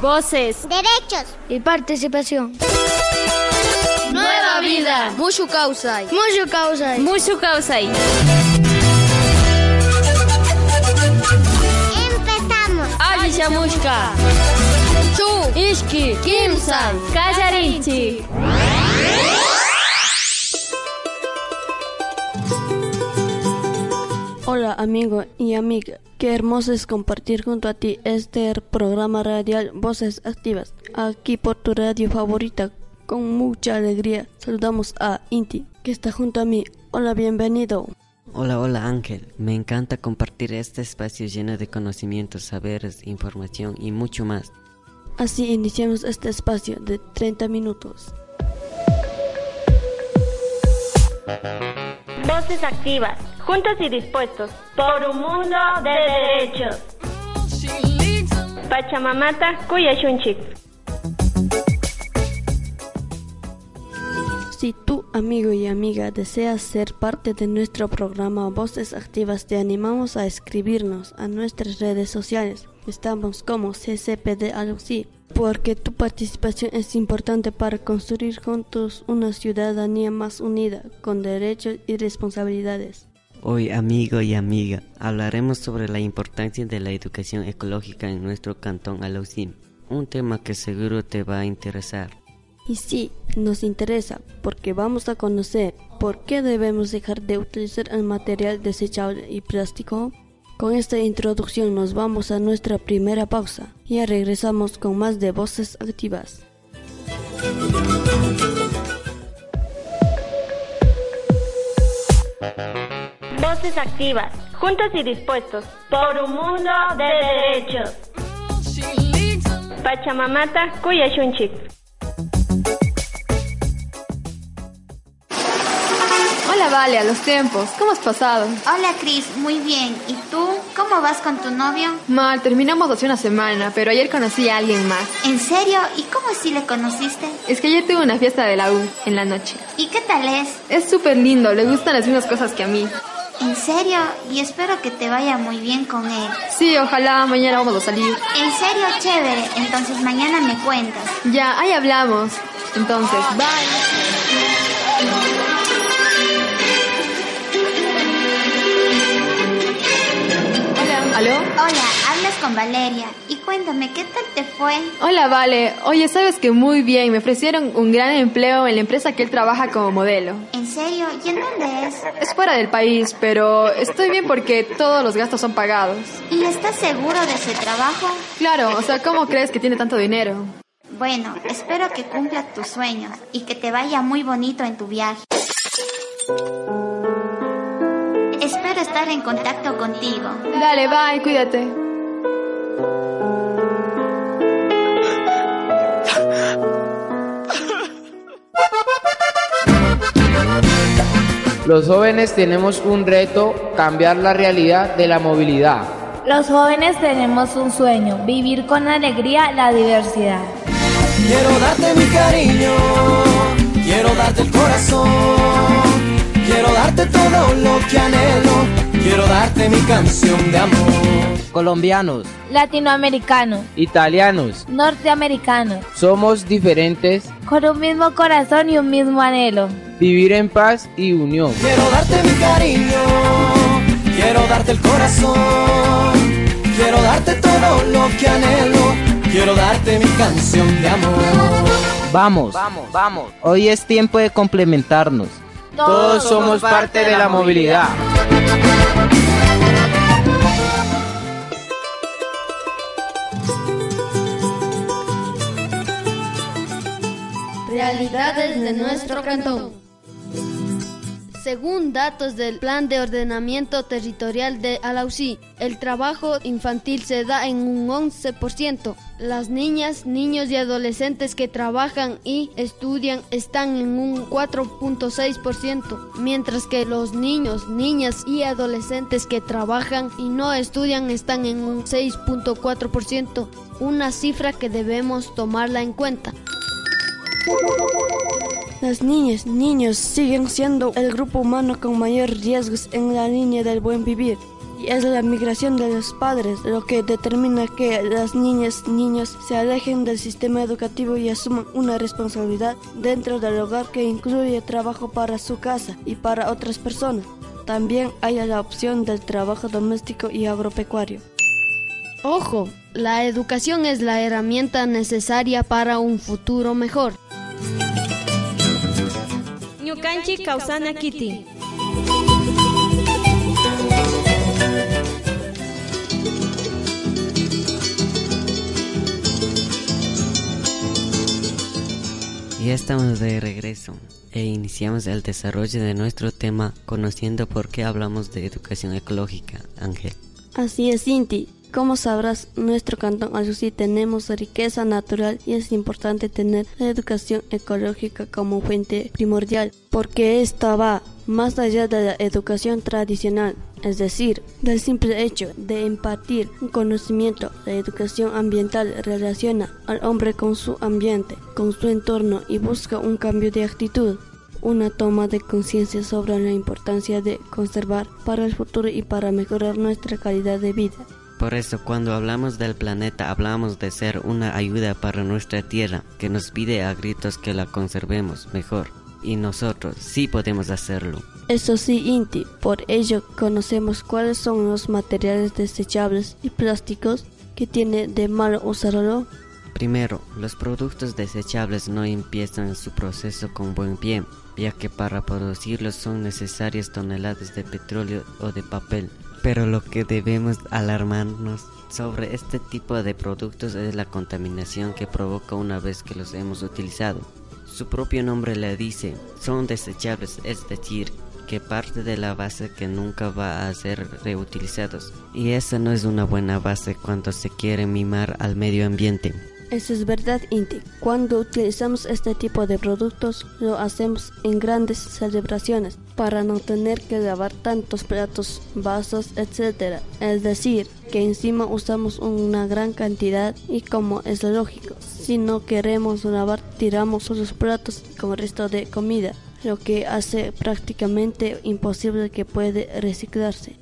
Voces, derechos y participación. Nueva vida. Mushu Kausai. Mushu Kausai. Mushu Kausai. Empezamos. Agishamushka. Chu. Ishki. Kimsai. Kayarinchi. Hola amigo y amiga, qué hermoso es compartir junto a ti este programa radial Voces Activas, aquí por tu radio favorita, con mucha alegría. Saludamos a Inti, que está junto a mí. Hola, bienvenido. Hola, hola Ángel, me encanta compartir este espacio lleno de conocimientos, saberes, información y mucho más. Así iniciamos este espacio de 30 minutos. Voces activas, juntos y dispuestos, por un mundo de derechos. Pachamamata Kuyashunchik. Si tú, amigo y amiga, deseas ser parte de nuestro programa Voces Activas, te animamos a escribirnos a nuestras redes sociales. Estamos como CCPD Aluxí, porque tu participación es importante para construir juntos una ciudadanía más unida, con derechos y responsabilidades. Hoy, amigo y amiga, hablaremos sobre la importancia de la educación ecológica en nuestro cantón Alaucín, un tema que seguro te va a interesar. Y sí, nos interesa porque vamos a conocer por qué debemos dejar de utilizar el material desechable y plástico. Con esta introducción nos vamos a nuestra primera pausa. Ya regresamos con más de voces activas. Voces activas, juntos y dispuestos, por un mundo de derechos. Pachamamata Kuyashunchik. Vale, a los tiempos. ¿Cómo has pasado? Hola Cris, muy bien. ¿Y tú? ¿Cómo vas con tu novio? Mal, terminamos hace una semana, pero ayer conocí a alguien más. ¿En serio? ¿Y cómo así le conociste? Es que ayer tuve una fiesta de la U, en la noche. ¿Y qué tal es? Es súper lindo, le gustan las mismas cosas que a mí. ¿En serio? Y espero que te vaya muy bien con él. Sí, ojalá mañana vamos a salir. En serio, chévere. Entonces mañana me cuentas. Ya, ahí hablamos. Entonces, bye. Hola, hablas con Valeria. Y cuéntame, ¿qué tal te fue? Hola, Vale. Oye, sabes que muy bien. Me ofrecieron un gran empleo en la empresa que él trabaja como modelo. ¿En serio? ¿Y en dónde es? Es fuera del país, pero estoy bien porque todos los gastos son pagados. ¿Y estás seguro de ese trabajo? Claro, o sea, ¿cómo crees que tiene tanto dinero? Bueno, espero que cumplas tus sueños y que te vaya muy bonito en tu viaje. Estar en contacto contigo. Dale, bye, cuídate. Los jóvenes tenemos un reto, cambiar la realidad de la movilidad. Los jóvenes tenemos un sueño, vivir con alegría la diversidad. Quiero darte mi cariño, quiero darte el corazón, quiero darte todo lo que anhelo, quiero darte mi canción de amor. Colombianos, Latinoamericanos, italianos, norteamericanos, somos diferentes, con un mismo corazón y un mismo anhelo. vivir en paz y unión. Quiero darte mi cariño, quiero darte el corazón, quiero darte todo lo que anhelo, quiero darte mi canción de amor. Vamos, vamos, vamos. Hoy es tiempo de complementarnos. Todos somos parte de la movilidad. Realidades de nuestro cantón. Según datos del Plan de Ordenamiento Territorial de Alausí, el trabajo infantil se da en un 11%. Las niñas, niños y adolescentes que trabajan y estudian están en un 4.6%, mientras que los niños, niñas y adolescentes que trabajan y no estudian están en un 6.4%, una cifra que debemos tomarla en cuenta. Las niñas, niños siguen siendo el grupo humano con mayor riesgos en la línea del buen vivir. Y es la migración de los padres lo que determina que las niñas, niños se alejen del sistema educativo y asuman una responsabilidad dentro del hogar que incluye trabajo para su casa y para otras personas. También hay la opción del trabajo doméstico y agropecuario. Ojo, la educación es la herramienta necesaria para un futuro mejor. Ñukanchi Kausana Kitty. Ya estamos de regreso e iniciamos el desarrollo de nuestro tema conociendo por qué hablamos de educación ecológica, Ángel. Así es, Cinti. Como sabrás, nuestro cantón Alusí tenemos riqueza natural y es importante tener la educación ecológica como fuente primordial, porque esta va más allá de la educación tradicional, es decir, del simple hecho de impartir un conocimiento. La educación ambiental relaciona al hombre con su ambiente, con su entorno y busca un cambio de actitud una toma de conciencia sobre la importancia de conservar para el futuro y para mejorar nuestra calidad de vida. Por eso cuando hablamos del planeta hablamos de ser una ayuda para nuestra tierra que nos pide a gritos que la conservemos mejor. Y nosotros sí podemos hacerlo. Eso sí, Inti, por ello conocemos cuáles son los materiales desechables y plásticos que tiene de malo usarlo. Primero, los productos desechables no empiezan su proceso con buen pie, ya que para producirlos son necesarias toneladas de petróleo o de papel pero lo que debemos alarmarnos sobre este tipo de productos es la contaminación que provoca una vez que los hemos utilizado. Su propio nombre le dice, son desechables, es decir, que parte de la base que nunca va a ser reutilizados. Y esa no es una buena base cuando se quiere mimar al medio ambiente. Eso es verdad, Inti. Cuando utilizamos este tipo de productos, lo hacemos en grandes celebraciones para no tener que lavar tantos platos, vasos, etc. Es decir, que encima usamos una gran cantidad y como es lógico, si no queremos lavar, tiramos los platos como resto de comida, lo que hace prácticamente imposible que puede reciclarse.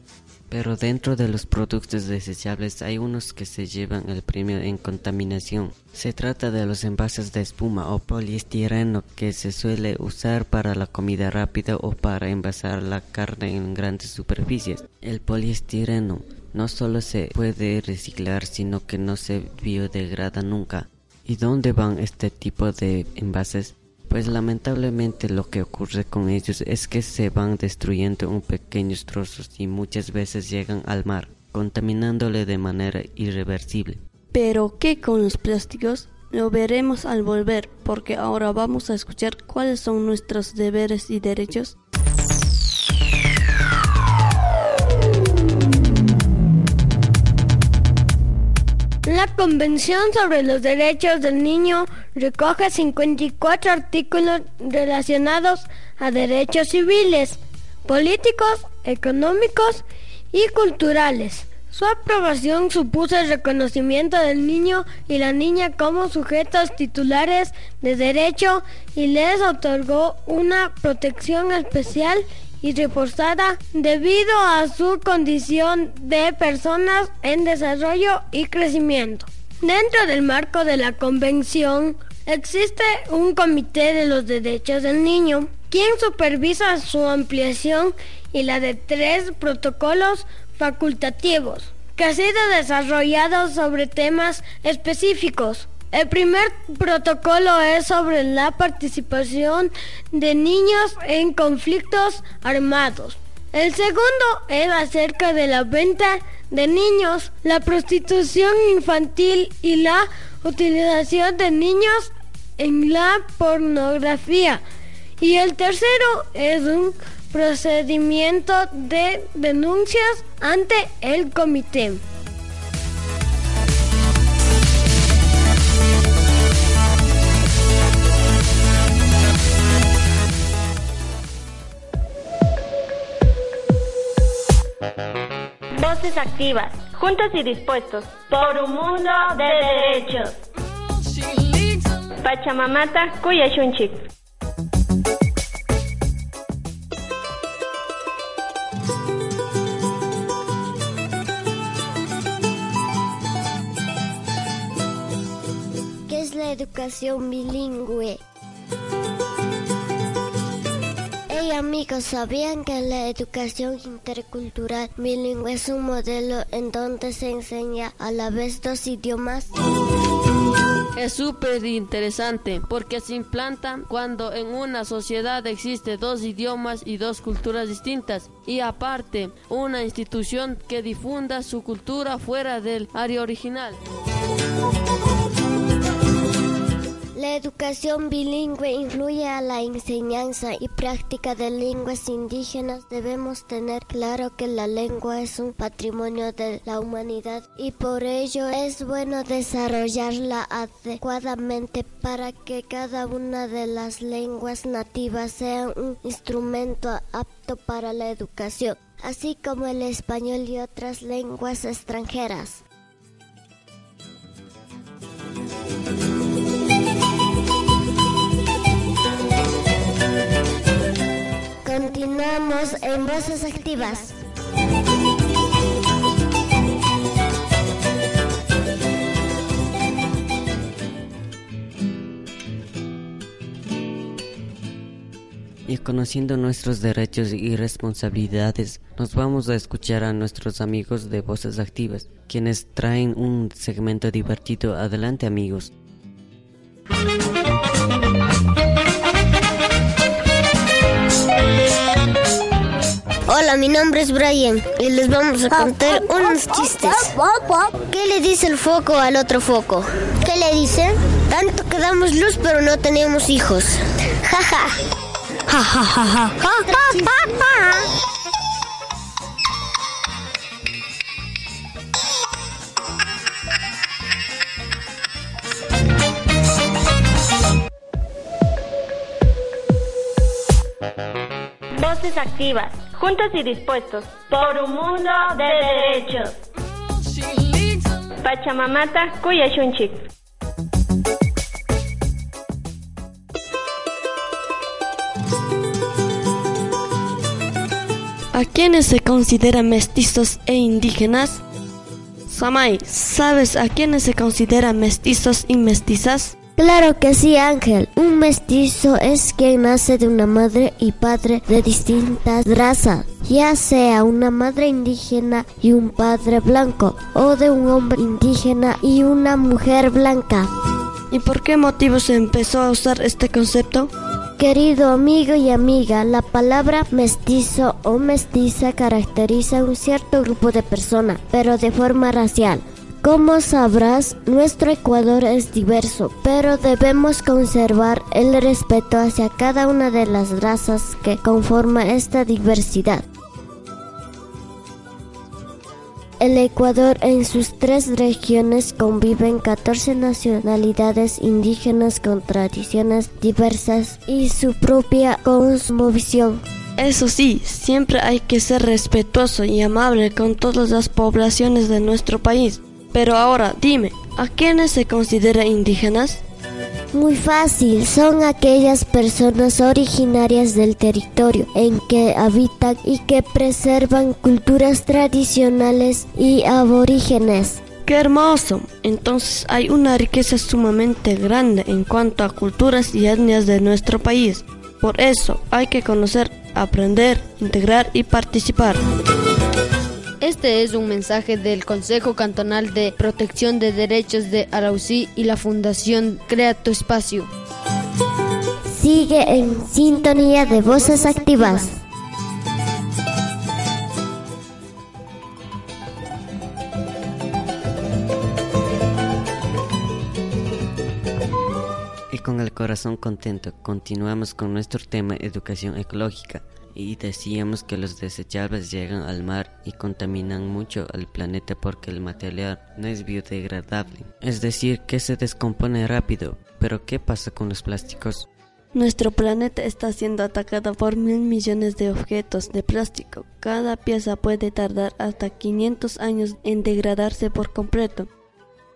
Pero dentro de los productos desechables hay unos que se llevan el premio en contaminación. Se trata de los envases de espuma o poliestireno que se suele usar para la comida rápida o para envasar la carne en grandes superficies. El poliestireno no solo se puede reciclar, sino que no se biodegrada nunca. ¿Y dónde van este tipo de envases? Pues lamentablemente lo que ocurre con ellos es que se van destruyendo en pequeños trozos y muchas veces llegan al mar, contaminándole de manera irreversible. Pero ¿qué con los plásticos? Lo veremos al volver, porque ahora vamos a escuchar cuáles son nuestros deberes y derechos. Convención sobre los Derechos del Niño recoge 54 artículos relacionados a derechos civiles, políticos, económicos y culturales. Su aprobación supuso el reconocimiento del niño y la niña como sujetos titulares de derecho y les otorgó una protección especial y reforzada debido a su condición de personas en desarrollo y crecimiento. Dentro del marco de la Convención existe un Comité de los Derechos del Niño, quien supervisa su ampliación y la de tres protocolos facultativos que han sido desarrollados sobre temas específicos el primer protocolo es sobre la participación de niños en conflictos armados. El segundo es acerca de la venta de niños, la prostitución infantil y la utilización de niños en la pornografía. Y el tercero es un procedimiento de denuncias ante el comité. Voces activas, juntos y dispuestos, por un mundo de derechos. Pachamamata Kuyashunchik. ¿Qué es la educación bilingüe? Hey amigos, ¿sabían que la educación intercultural bilingüe es un modelo en donde se enseña a la vez dos idiomas? Es súper interesante porque se implanta cuando en una sociedad existe dos idiomas y dos culturas distintas y aparte una institución que difunda su cultura fuera del área original. La educación bilingüe influye a la enseñanza y práctica de lenguas indígenas. Debemos tener claro que la lengua es un patrimonio de la humanidad y por ello es bueno desarrollarla adecuadamente para que cada una de las lenguas nativas sea un instrumento apto para la educación, así como el español y otras lenguas extranjeras. En Voces Activas. Y conociendo nuestros derechos y responsabilidades, nos vamos a escuchar a nuestros amigos de Voces Activas, quienes traen un segmento divertido. Adelante amigos. Hola, mi nombre es Brian y les vamos a contar unos chistes. ¿Qué le dice el foco al otro foco? ¿Qué le dice? Tanto que damos luz pero no tenemos hijos. Jaja. Ja, ja, ja, ja. Ja, ja, ja, Voces activas, juntos y dispuestos, por un mundo de derechos. Pachamamata Kuyashunchik. ¿A quiénes se consideran mestizos e indígenas? Samay, ¿sabes a quiénes se consideran mestizos y mestizas? Claro que sí, Ángel. Un mestizo es quien nace de una madre y padre de distintas razas, ya sea una madre indígena y un padre blanco, o de un hombre indígena y una mujer blanca. ¿Y por qué motivo se empezó a usar este concepto? Querido amigo y amiga, la palabra mestizo o mestiza caracteriza a un cierto grupo de personas, pero de forma racial. Como sabrás, nuestro Ecuador es diverso, pero debemos conservar el respeto hacia cada una de las razas que conforman esta diversidad. El Ecuador en sus tres regiones conviven 14 nacionalidades indígenas con tradiciones diversas y su propia cosmovisión. Eso sí, siempre hay que ser respetuoso y amable con todas las poblaciones de nuestro país. Pero ahora dime, ¿a quiénes se considera indígenas? Muy fácil, son aquellas personas originarias del territorio en que habitan y que preservan culturas tradicionales y aborígenes. ¡Qué hermoso! Entonces hay una riqueza sumamente grande en cuanto a culturas y etnias de nuestro país. Por eso hay que conocer, aprender, integrar y participar. Este es un mensaje del Consejo Cantonal de Protección de Derechos de Arausí y la Fundación Crea tu Espacio. Sigue en sintonía de voces activas. Y con el corazón contento, continuamos con nuestro tema educación ecológica. Y decíamos que los desechables llegan al mar y contaminan mucho al planeta porque el material no es biodegradable, es decir, que se descompone rápido. Pero ¿qué pasa con los plásticos? Nuestro planeta está siendo atacado por mil millones de objetos de plástico. Cada pieza puede tardar hasta 500 años en degradarse por completo.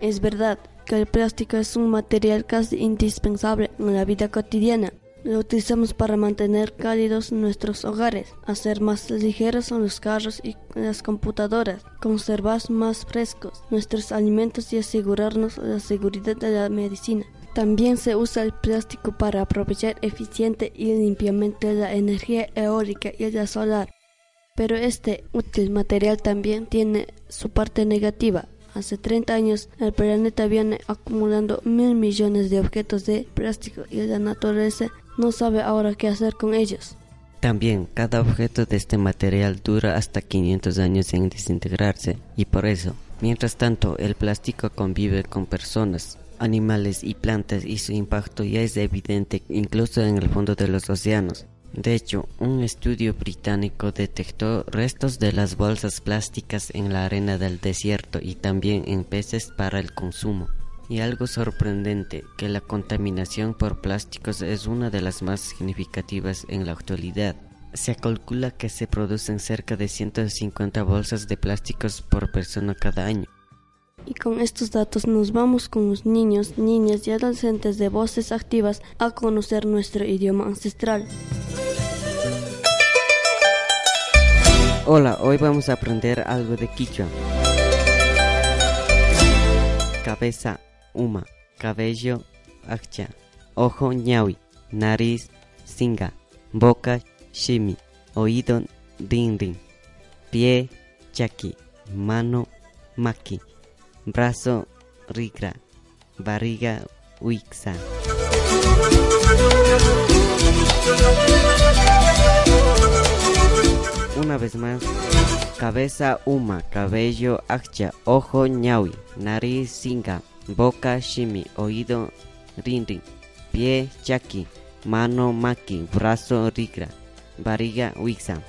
Es verdad que el plástico es un material casi indispensable en la vida cotidiana. Lo utilizamos para mantener cálidos nuestros hogares, hacer más ligeros los carros y las computadoras, conservar más frescos nuestros alimentos y asegurarnos la seguridad de la medicina. También se usa el plástico para aprovechar eficiente y limpiamente la energía eólica y la solar. Pero este útil material también tiene su parte negativa. Hace 30 años el planeta viene acumulando mil millones de objetos de plástico y la naturaleza no sabe ahora qué hacer con ellos. También cada objeto de este material dura hasta 500 años en desintegrarse y por eso, mientras tanto, el plástico convive con personas, animales y plantas y su impacto ya es evidente incluso en el fondo de los océanos. De hecho, un estudio británico detectó restos de las bolsas plásticas en la arena del desierto y también en peces para el consumo. Y algo sorprendente, que la contaminación por plásticos es una de las más significativas en la actualidad. Se calcula que se producen cerca de 150 bolsas de plásticos por persona cada año. Y con estos datos nos vamos con los niños, niñas y adolescentes de voces activas a conocer nuestro idioma ancestral. Hola, hoy vamos a aprender algo de Quichua. Cabeza, uma, cabello, akcha, ojo, ñawi, nariz, singa, boca, shimi, oído, din din, pie, chaki, mano, maki brazo rigra, barriga wixa. Una vez más, cabeza uma, cabello akcha, ojo ñawi, nariz singa, boca shimi, oído rin pie chaki, mano maki, brazo rigra, barriga wixa.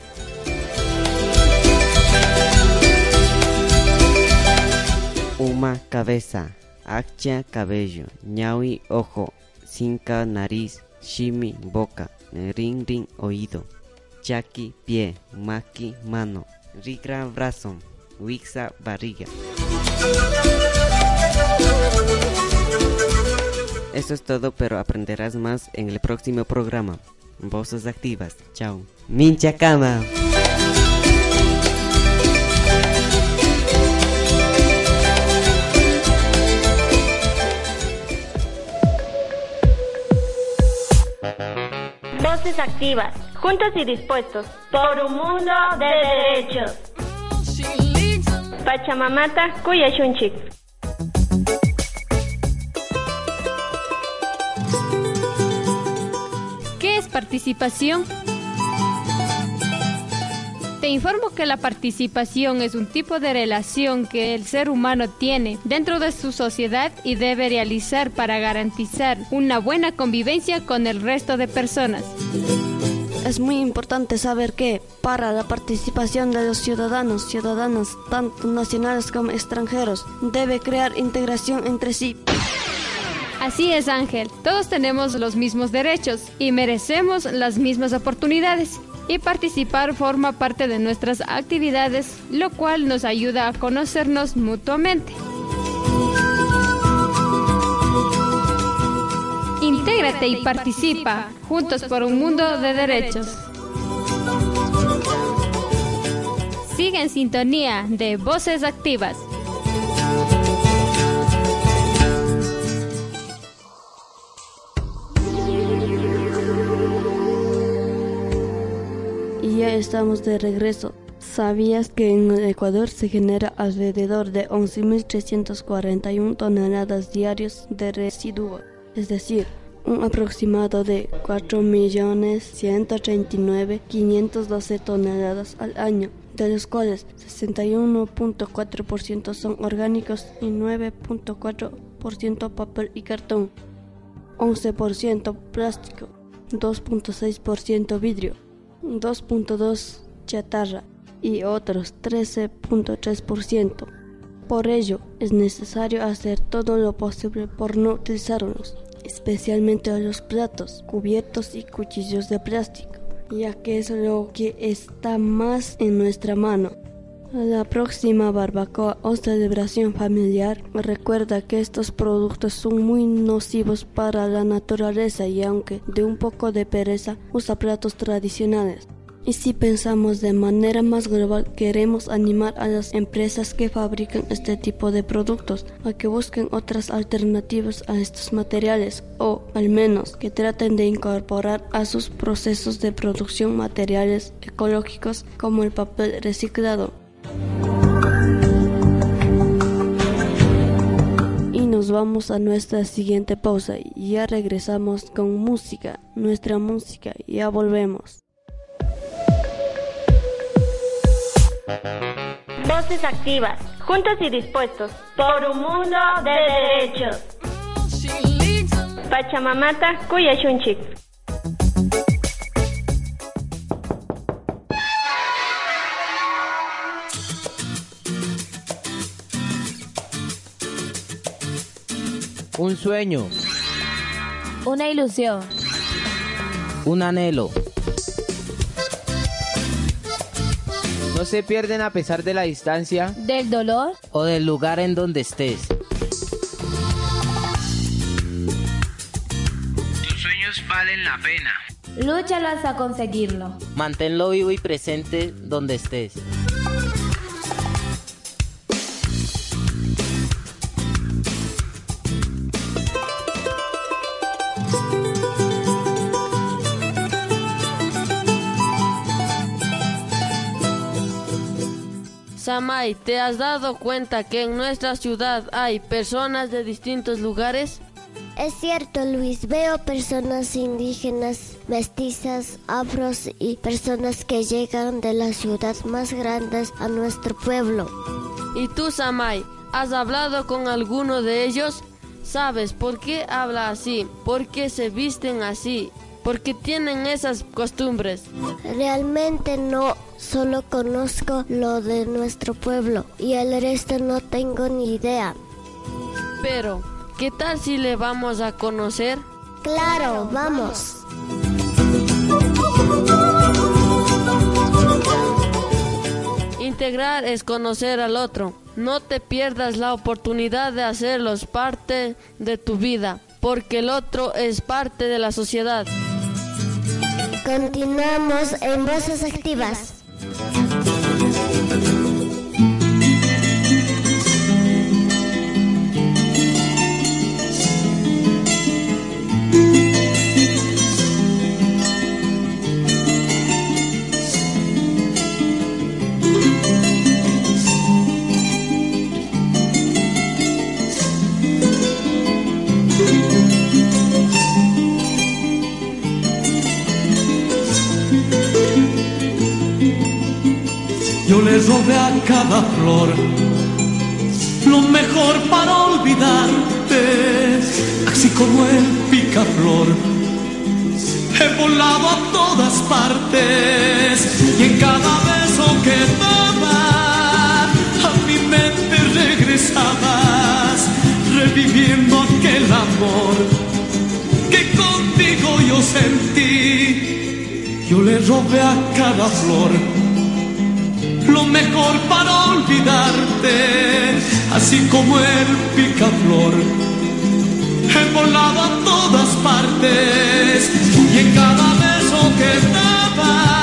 Uma cabeza, Akcha cabello, ñaui ojo, cinca nariz, shimi boca, ring ring oído, chaki pie, maki mano, rigra brazo, wixa barriga. Eso es todo, pero aprenderás más en el próximo programa. Voces activas. Chao. Mincha cama. Voces activas, juntos y dispuestos, por un mundo de derechos. Pachamamata Kuyashunchik. Participación? Te informo que la participación es un tipo de relación que el ser humano tiene dentro de su sociedad y debe realizar para garantizar una buena convivencia con el resto de personas. Es muy importante saber que para la participación de los ciudadanos, ciudadanas, tanto nacionales como extranjeros, debe crear integración entre sí. Así es, Ángel. Todos tenemos los mismos derechos y merecemos las mismas oportunidades y participar forma parte de nuestras actividades, lo cual nos ayuda a conocernos mutuamente. Intégrate y participa, juntos por un mundo de derechos. Sigue en sintonía de Voces Activas. Estamos de regreso. ¿Sabías que en Ecuador se genera alrededor de 11.341 toneladas diarias de residuos? Es decir, un aproximado de 4.139.512 toneladas al año, de los cuales 61.4% son orgánicos y 9.4% papel y cartón, 11% plástico, 2.6% vidrio, 2.2% chatarra y otros 13.3%. Por ello, es necesario hacer todo lo posible por no utilizarlos, especialmente los platos, cubiertos y cuchillos de plástico, ya que es lo que está más en nuestra mano. La próxima barbacoa o celebración familiar recuerda que estos productos son muy nocivos para la naturaleza y aunque de un poco de pereza usa platos tradicionales. Y si pensamos de manera más global, queremos animar a las empresas que fabrican este tipo de productos a que busquen otras alternativas a estos materiales o al menos que traten de incorporar a sus procesos de producción materiales ecológicos como el papel reciclado. Y nos vamos a nuestra siguiente pausa y ya regresamos con música, nuestra música, ya volvemos. Voces activas, juntos y dispuestos, por un mundo de derechos. Pachamamata Kuyashunchik. Un sueño. Una ilusión. Un anhelo. No se pierden a pesar de la distancia, del dolor o del lugar en donde estés. Tus sueños valen la pena. Lúchalo hasta conseguirlo. Manténlo vivo y presente donde estés. ¿Te has dado cuenta que en nuestra ciudad hay personas de distintos lugares? Es cierto, Luis. Veo personas indígenas, mestizas, afros y personas que llegan de las ciudades más grandes a nuestro pueblo. ¿Y tú, Samay, has hablado con alguno de ellos? ¿Sabes por qué habla así? ¿Por qué se visten así? ¿Por qué tienen esas costumbres? Realmente no, solo conozco lo de nuestro pueblo y el resto no tengo ni idea. Pero, ¿qué tal si le vamos a conocer? Claro, vamos. Integrar es conocer al otro. No te pierdas la oportunidad de hacerlos parte de tu vida, porque el otro es parte de la sociedad. Continuamos en Voces Activas. Robé a cada flor lo mejor para olvidarte, así como el picaflor. He volado a todas partes y en cada beso que daba a mi mente regresabas, reviviendo aquel amor que contigo yo sentí. Yo le robé a cada flor lo mejor para olvidarte, así como el picaflor. He volado a todas partes y en cada beso que daba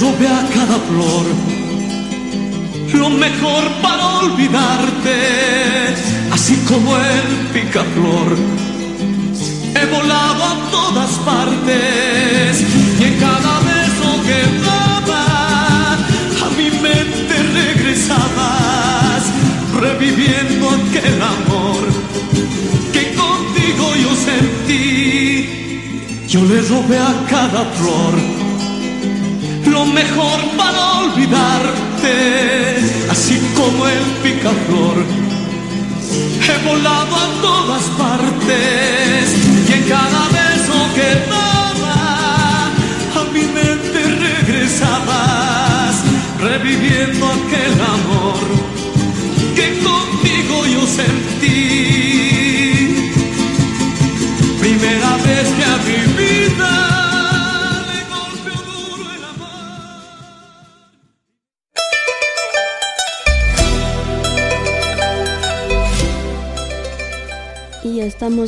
robé a cada flor lo mejor para olvidarte, así como el picaflor. He volado a todas partes y en cada beso que daba a mi mente regresabas, reviviendo aquel amor que contigo yo sentí. Yo le robé a cada flor lo mejor para olvidarte, así como el picaflor. He volado a todas partes y en cada beso que daba a mi mente regresabas, reviviendo aquel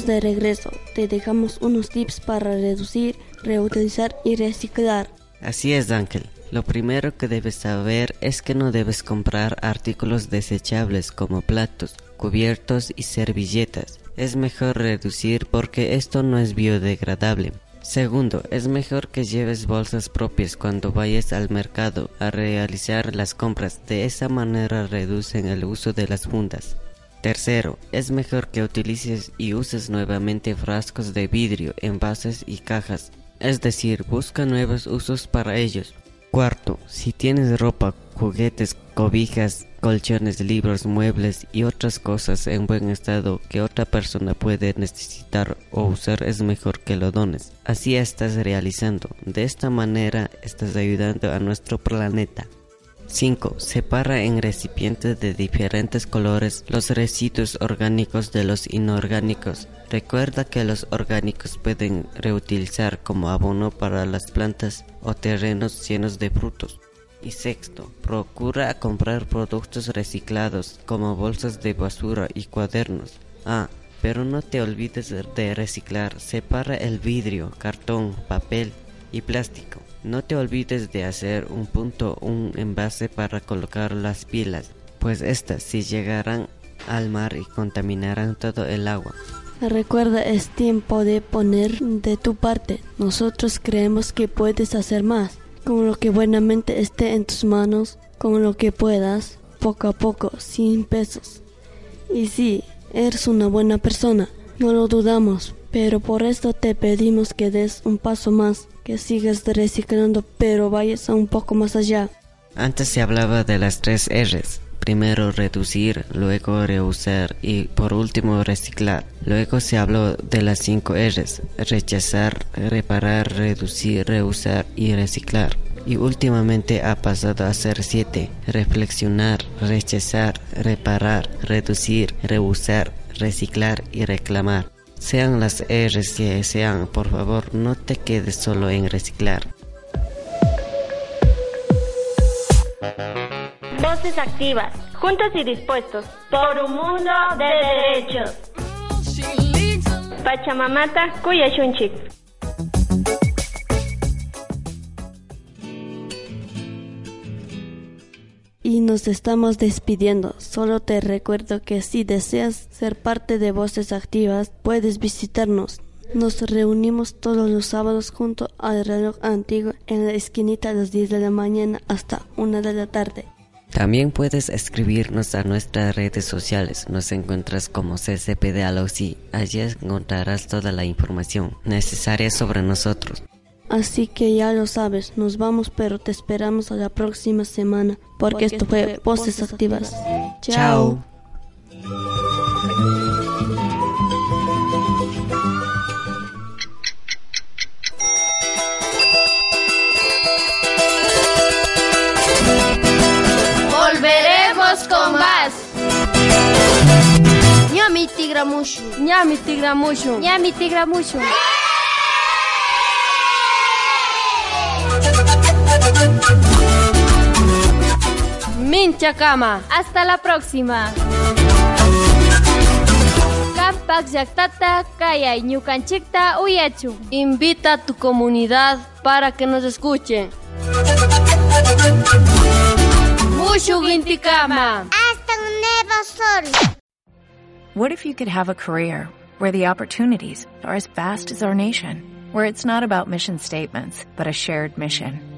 de regreso. Te dejamos unos tips para reducir, reutilizar y reciclar. Así es, Ángel. Lo primero que debes saber es que no debes comprar artículos desechables como platos, cubiertos y servilletas. Es mejor reducir porque esto no es biodegradable. Segundo, es mejor que lleves bolsas propias cuando vayas al mercado a realizar las compras. De esa manera reducen el uso de las fundas. Tercero, es mejor que utilices y uses nuevamente frascos de vidrio, envases y cajas. Es decir, busca nuevos usos para ellos. Cuarto, si tienes ropa, juguetes, cobijas, colchones, libros, muebles y otras cosas en buen estado que otra persona puede necesitar o usar, es mejor que lo dones. Así estás realizando. De esta manera estás ayudando a nuestro planeta. 5. Separa en recipientes de diferentes colores los residuos orgánicos de los inorgánicos. Recuerda que los orgánicos pueden reutilizar como abono para las plantas o terrenos llenos de frutos. Y sexto, procura comprar productos reciclados como bolsas de basura y cuadernos. Ah, pero no te olvides de reciclar. Separa el vidrio, cartón, papel y plástico. No te olvides de hacer un punto, un envase para colocar las pilas, pues estas si llegarán al mar y contaminarán todo el agua. Recuerda, es tiempo de poner de tu parte. Nosotros creemos que puedes hacer más. Con lo que buenamente esté en tus manos, con lo que puedas, poco a poco, sin pesos. Y sí, eres una buena persona, no lo dudamos, pero por esto te pedimos que des un paso más, sigas reciclando, pero vayas un poco más allá. Antes se hablaba de las tres R's. Primero reducir, luego reusar y por último reciclar. Luego se habló de las cinco R's. Rechazar, reparar, reducir, reusar y reciclar. Y últimamente ha pasado a ser siete. Reflexionar, rechazar, reparar, reducir, reusar, reciclar y reclamar. Sean las R's que sean, por favor, no te quedes solo en reciclar. Voces activas, juntos y dispuestos, por un mundo de derechos. Pachamamata Kuyashunchik. Nos estamos despidiendo. Solo te recuerdo que si deseas ser parte de Voces Activas, puedes visitarnos. Nos reunimos todos los sábados junto al reloj antiguo en la esquinita a las 10 de la mañana hasta 1 de la tarde. También puedes escribirnos a nuestras redes sociales. Nos encuentras como CCP de. Allí encontrarás toda la información necesaria sobre nosotros. Así que ya lo sabes, nos vamos, pero te esperamos a la próxima semana, porque, esto fue Voces Activas. Chao. Volveremos con más. Ñami tigramushu. Ñami tigramushu. Ñami tigramushu. Mincha cama. Hasta la próxima. Kampak Yaktata Kaya Ñukanchikta Uyachu. Invita a tu comunidad para que nos escuchen. Hasta un nuevo sol. What if you could have a career where the opportunities are as vast as our nation, where it's not about mission statements, but a shared mission?